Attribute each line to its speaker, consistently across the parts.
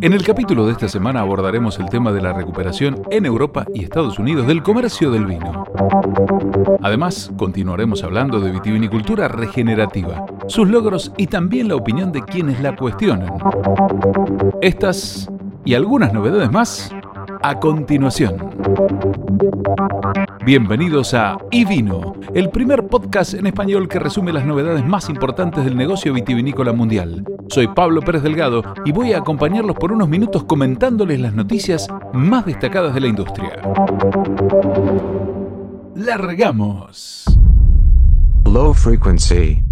Speaker 1: En el capítulo de esta semana abordaremos el tema de la recuperación en Europa y Estados Unidos del comercio del vino. Además, continuaremos hablando de vitivinicultura regenerativa, sus logros y también la opinión de quienes la cuestionan. Estas y algunas novedades más a continuación. Bienvenidos a iVino, el primer podcast en español que resume las novedades más importantes del negocio vitivinícola mundial. Soy Pablo Pérez Delgado y voy a acompañarlos por unos minutos comentándoles las noticias más destacadas de la industria. ¡Largamos! Low frequency.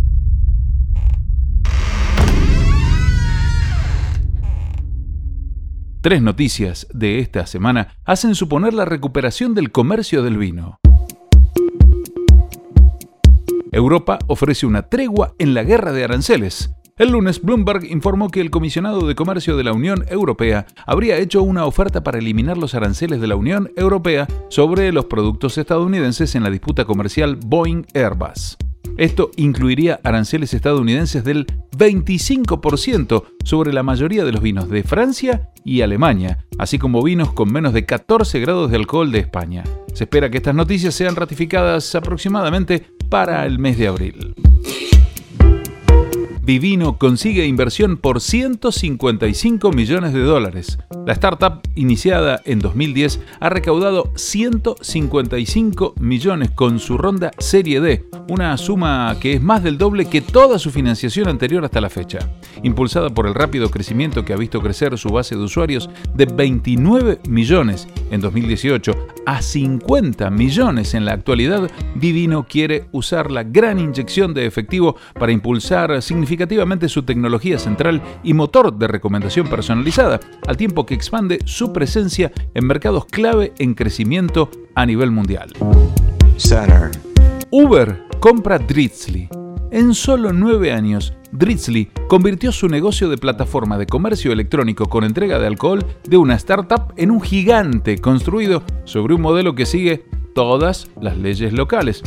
Speaker 1: Tres noticias de esta semana hacen suponer la recuperación del comercio del vino. Europa ofrece una tregua en la guerra de aranceles. El lunes, Bloomberg informó que el comisionado de comercio de la Unión Europea habría hecho una oferta para eliminar los aranceles de la Unión Europea sobre los productos estadounidenses en la disputa comercial Boeing-Airbus. Esto incluiría aranceles estadounidenses del 25% sobre la mayoría de los vinos de Francia y Alemania, así como vinos con menos de 14 grados de alcohol de España. Se espera que estas noticias sean ratificadas aproximadamente para el mes de abril. Vivino consigue inversión por 155 millones de dólares. La startup, iniciada en 2010, ha recaudado 155 millones con su ronda Serie D, una suma que es más del doble que toda su financiación anterior hasta la fecha. Impulsada por el rápido crecimiento que ha visto crecer su base de usuarios de 29 millones en 2018 a 50 millones en la actualidad, Vivino quiere usar la gran inyección de efectivo para impulsar significativamente su tecnología central y motor de recomendación personalizada, al tiempo que expande su presencia en mercados clave en crecimiento a nivel mundial. Uber compra Drizzly. En solo nueve años, Drizzly convirtió su negocio de plataforma de comercio electrónico con entrega de alcohol de una startup en un gigante construido sobre un modelo que sigue todas las leyes locales.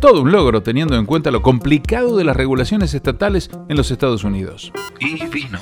Speaker 1: Todo un logro teniendo en cuenta lo complicado de las regulaciones estatales en los Estados Unidos. Y vino.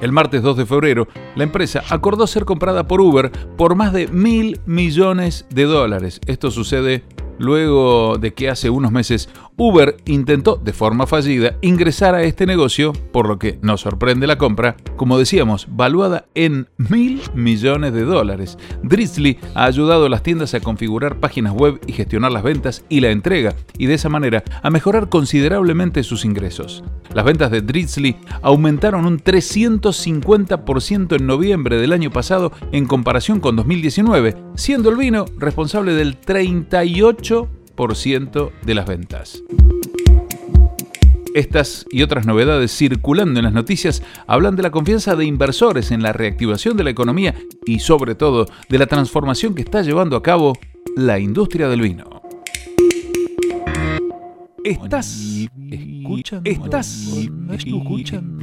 Speaker 1: El martes 2 de febrero, la empresa acordó ser comprada por Uber por más de mil millones de dólares. Esto sucede luego de que hace unos meses Uber intentó, de forma fallida, ingresar a este negocio, por lo que nos sorprende la compra, como decíamos, valuada en mil millones de dólares. Drizzly ha ayudado a las tiendas a configurar páginas web y gestionar las ventas y la entrega, y de esa manera a mejorar considerablemente sus ingresos. Las ventas de Drizzly aumentaron un 350% en noviembre del año pasado en comparación con 2019, siendo el vino responsable del 38% de las ventas. Estas y otras novedades circulando en las noticias hablan de la confianza de inversores en la reactivación de la economía y sobre todo de la transformación que está llevando a cabo la industria del vino. Estás escuchando. Estás escuchando.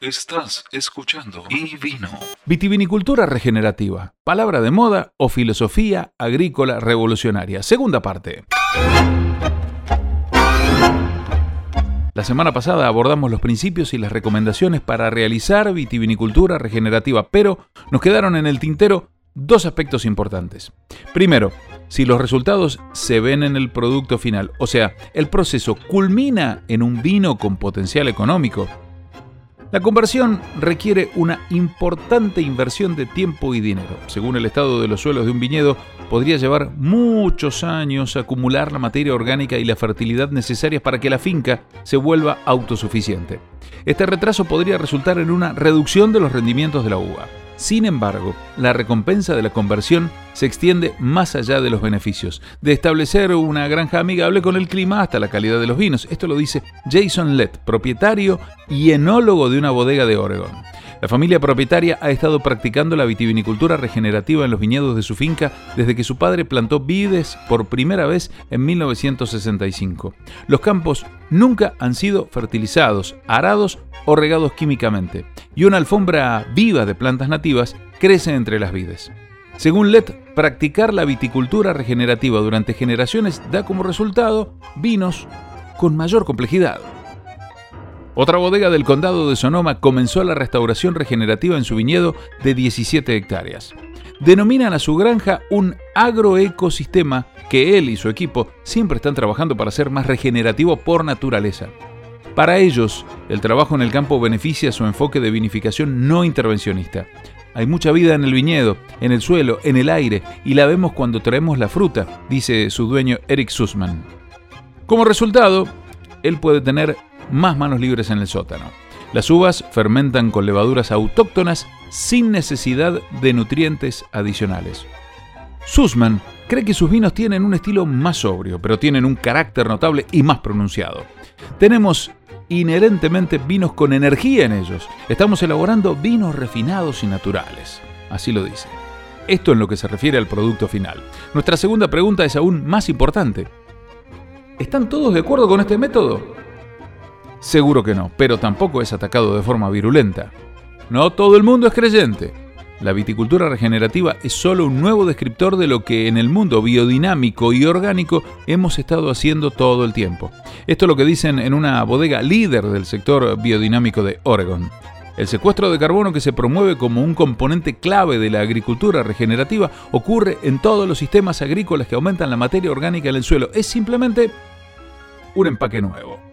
Speaker 1: Estás escuchando y vino. Vitivinicultura regenerativa. Palabra de moda o filosofía agrícola revolucionaria. Segunda parte. La semana pasada abordamos los principios y las recomendaciones para realizar vitivinicultura regenerativa, pero nos quedaron en el tintero dos aspectos importantes. Primero, si los resultados se ven en el producto final, o sea, el proceso culmina en un vino con potencial económico, la conversión requiere una importante inversión de tiempo y dinero. Según el estado de los suelos de un viñedo, podría llevar muchos años acumular la materia orgánica y la fertilidad necesarias para que la finca se vuelva autosuficiente. Este retraso podría resultar en una reducción de los rendimientos de la uva. Sin embargo, la recompensa de la conversión se extiende más allá de los beneficios, de establecer una granja amigable con el clima hasta la calidad de los vinos. Esto lo dice Jason Lett, propietario y enólogo de una bodega de Oregon. La familia propietaria ha estado practicando la vitivinicultura regenerativa en los viñedos de su finca desde que su padre plantó vides por primera vez en 1965. Los campos nunca han sido fertilizados, arados o regados químicamente, y una alfombra viva de plantas nativas crece entre las vides. Según Lett, practicar la viticultura regenerativa durante generaciones da como resultado vinos con mayor complejidad. Otra bodega del condado de Sonoma comenzó la restauración regenerativa en su viñedo de 17 hectáreas. Denominan a su granja un agroecosistema que él y su equipo siempre están trabajando para ser más regenerativo por naturaleza. Para ellos, el trabajo en el campo beneficia su enfoque de vinificación no intervencionista. Hay mucha vida en el viñedo, en el suelo, en el aire, y la vemos cuando traemos la fruta, dice su dueño Eric Sussman. Como resultado, él puede tener más manos libres en el sótano. Las uvas fermentan con levaduras autóctonas sin necesidad de nutrientes adicionales. Sussman cree que sus vinos tienen un estilo más sobrio, pero tienen un carácter notable y más pronunciado. Tenemos inherentemente vinos con energía en ellos. Estamos elaborando vinos refinados y naturales. Así lo dice. Esto en lo que se refiere al producto final. Nuestra segunda pregunta es aún más importante. ¿Están todos de acuerdo con este método? Seguro que no, pero tampoco es atacado de forma virulenta. No todo el mundo es creyente. La viticultura regenerativa es solo un nuevo descriptor de lo que en el mundo biodinámico y orgánico hemos estado haciendo todo el tiempo. Esto es lo que dicen en una bodega líder del sector biodinámico de Oregon. El secuestro de carbono que se promueve como un componente clave de la agricultura regenerativa ocurre en todos los sistemas agrícolas que aumentan la materia orgánica en el suelo. Es simplemente un empaque nuevo.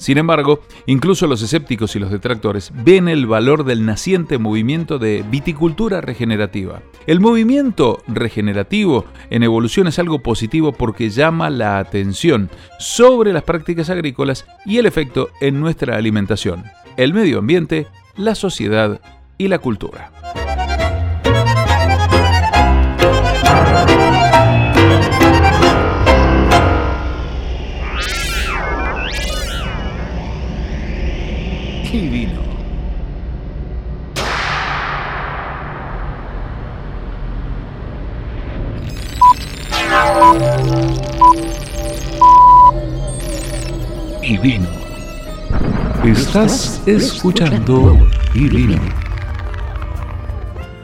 Speaker 1: Sin embargo, incluso los escépticos y los detractores ven el valor del naciente movimiento de viticultura regenerativa. El movimiento regenerativo en evolución es algo positivo porque llama la atención sobre las prácticas agrícolas y el efecto en nuestra alimentación, el medio ambiente, la sociedad y la cultura. Y vino. Y vino. Estás escuchando y vino.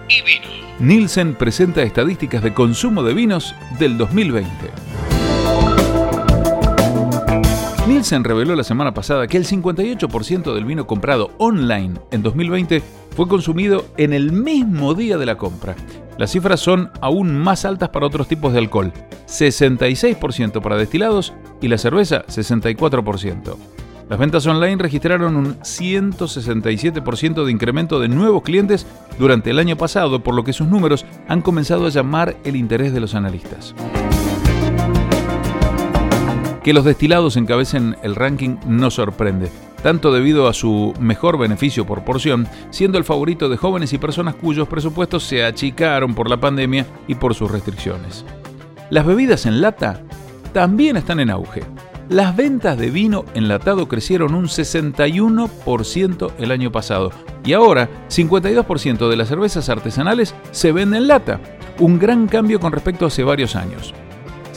Speaker 1: Y vino. Nielsen presenta estadísticas de consumo de vinos del 2020. Nielsen reveló la semana pasada que el 58% del vino comprado online en 2020 fue consumido en el mismo día de la compra. Las cifras son aún más altas para otros tipos de alcohol, 66% para destilados y la cerveza 64%. Las ventas online registraron un 167% de incremento de nuevos clientes durante el año pasado, por lo que sus números han comenzado a llamar el interés de los analistas. Que los destilados encabecen el ranking no sorprende, tanto debido a su mejor beneficio por porción, siendo el favorito de jóvenes y personas cuyos presupuestos se achicaron por la pandemia y por sus restricciones. Las bebidas en lata también están en auge. Las ventas de vino enlatado crecieron un 61% el año pasado y ahora 52% de las cervezas artesanales se venden en lata, un gran cambio con respecto a hace varios años.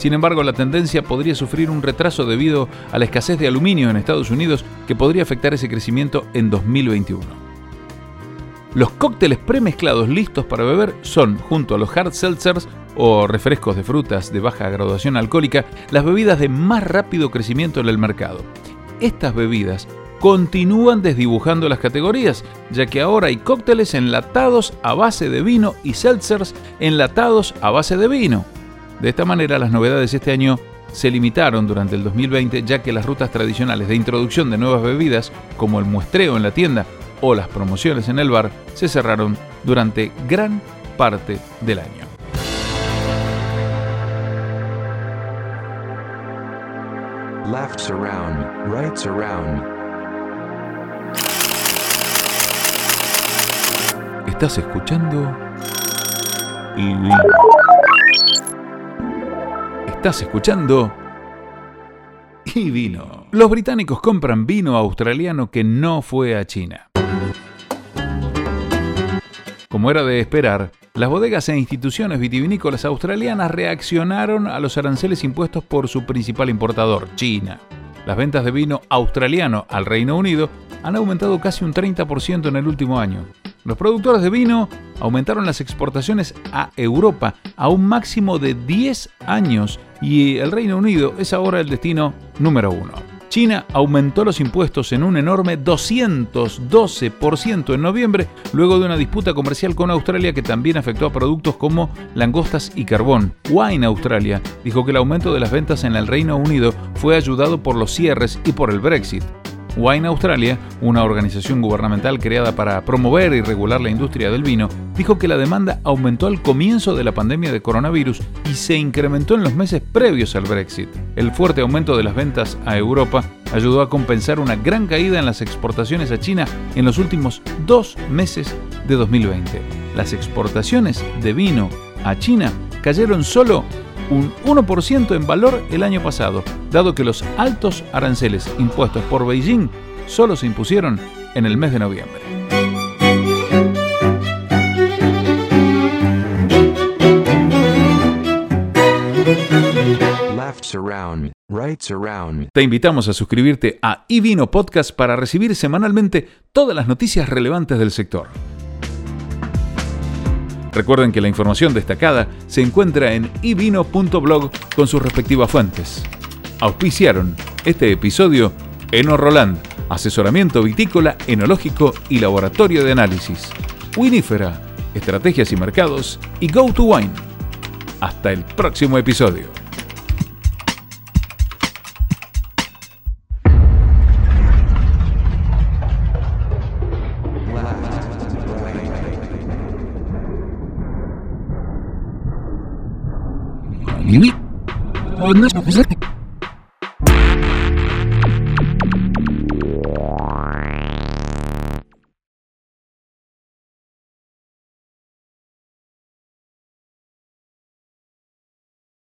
Speaker 1: Sin embargo, la tendencia podría sufrir un retraso debido a la escasez de aluminio en Estados Unidos que podría afectar ese crecimiento en 2021. Los cócteles premezclados listos para beber son, junto a los hard seltzers o refrescos de frutas de baja graduación alcohólica, las bebidas de más rápido crecimiento en el mercado. Estas bebidas continúan desdibujando las categorías, ya que ahora hay cócteles enlatados a base de vino y seltzers enlatados a base de vino. De esta manera, las novedades este año se limitaron durante el 2020 ya que las rutas tradicionales de introducción de nuevas bebidas, como el muestreo en la tienda o las promociones en el bar, se cerraron durante gran parte del año. Estás escuchando Estás escuchando y vino. Los británicos compran vino australiano que no fue a China. Como era de esperar, las bodegas e instituciones vitivinícolas australianas reaccionaron a los aranceles impuestos por su principal importador, China. Las ventas de vino australiano al Reino Unido han aumentado casi un 30% en el último año. Los productores de vino aumentaron las exportaciones a Europa a un máximo de 10 años y el Reino Unido es ahora el destino número uno. China aumentó los impuestos en un enorme 212% en noviembre, luego de una disputa comercial con Australia que también afectó a productos como langostas y carbón. Wine Australia dijo que el aumento de las ventas en el Reino Unido fue ayudado por los cierres y por el Brexit. Wine Australia, una organización gubernamental creada para promover y regular la industria del vino, dijo que la demanda aumentó al comienzo de la pandemia de coronavirus y se incrementó en los meses previos al Brexit. El fuerte aumento de las ventas a Europa ayudó a compensar una gran caída en las exportaciones a China en los últimos dos meses de 2020. Las exportaciones de vino a China cayeron solo un 1% en valor el año pasado, dado que los altos aranceles impuestos por Beijing solo se impusieron en el mes de noviembre. Te invitamos a suscribirte a iVino Podcast para recibir semanalmente todas las noticias relevantes del sector. Recuerden que la información destacada se encuentra en ivino.blog con sus respectivas fuentes. Auspiciaron este episodio Eno Roland, asesoramiento vitícola, enológico y laboratorio de análisis. Winifera, estrategias y mercados y Go to Wine. Hasta el próximo episodio. 耳。あ、なんか、ふざけ。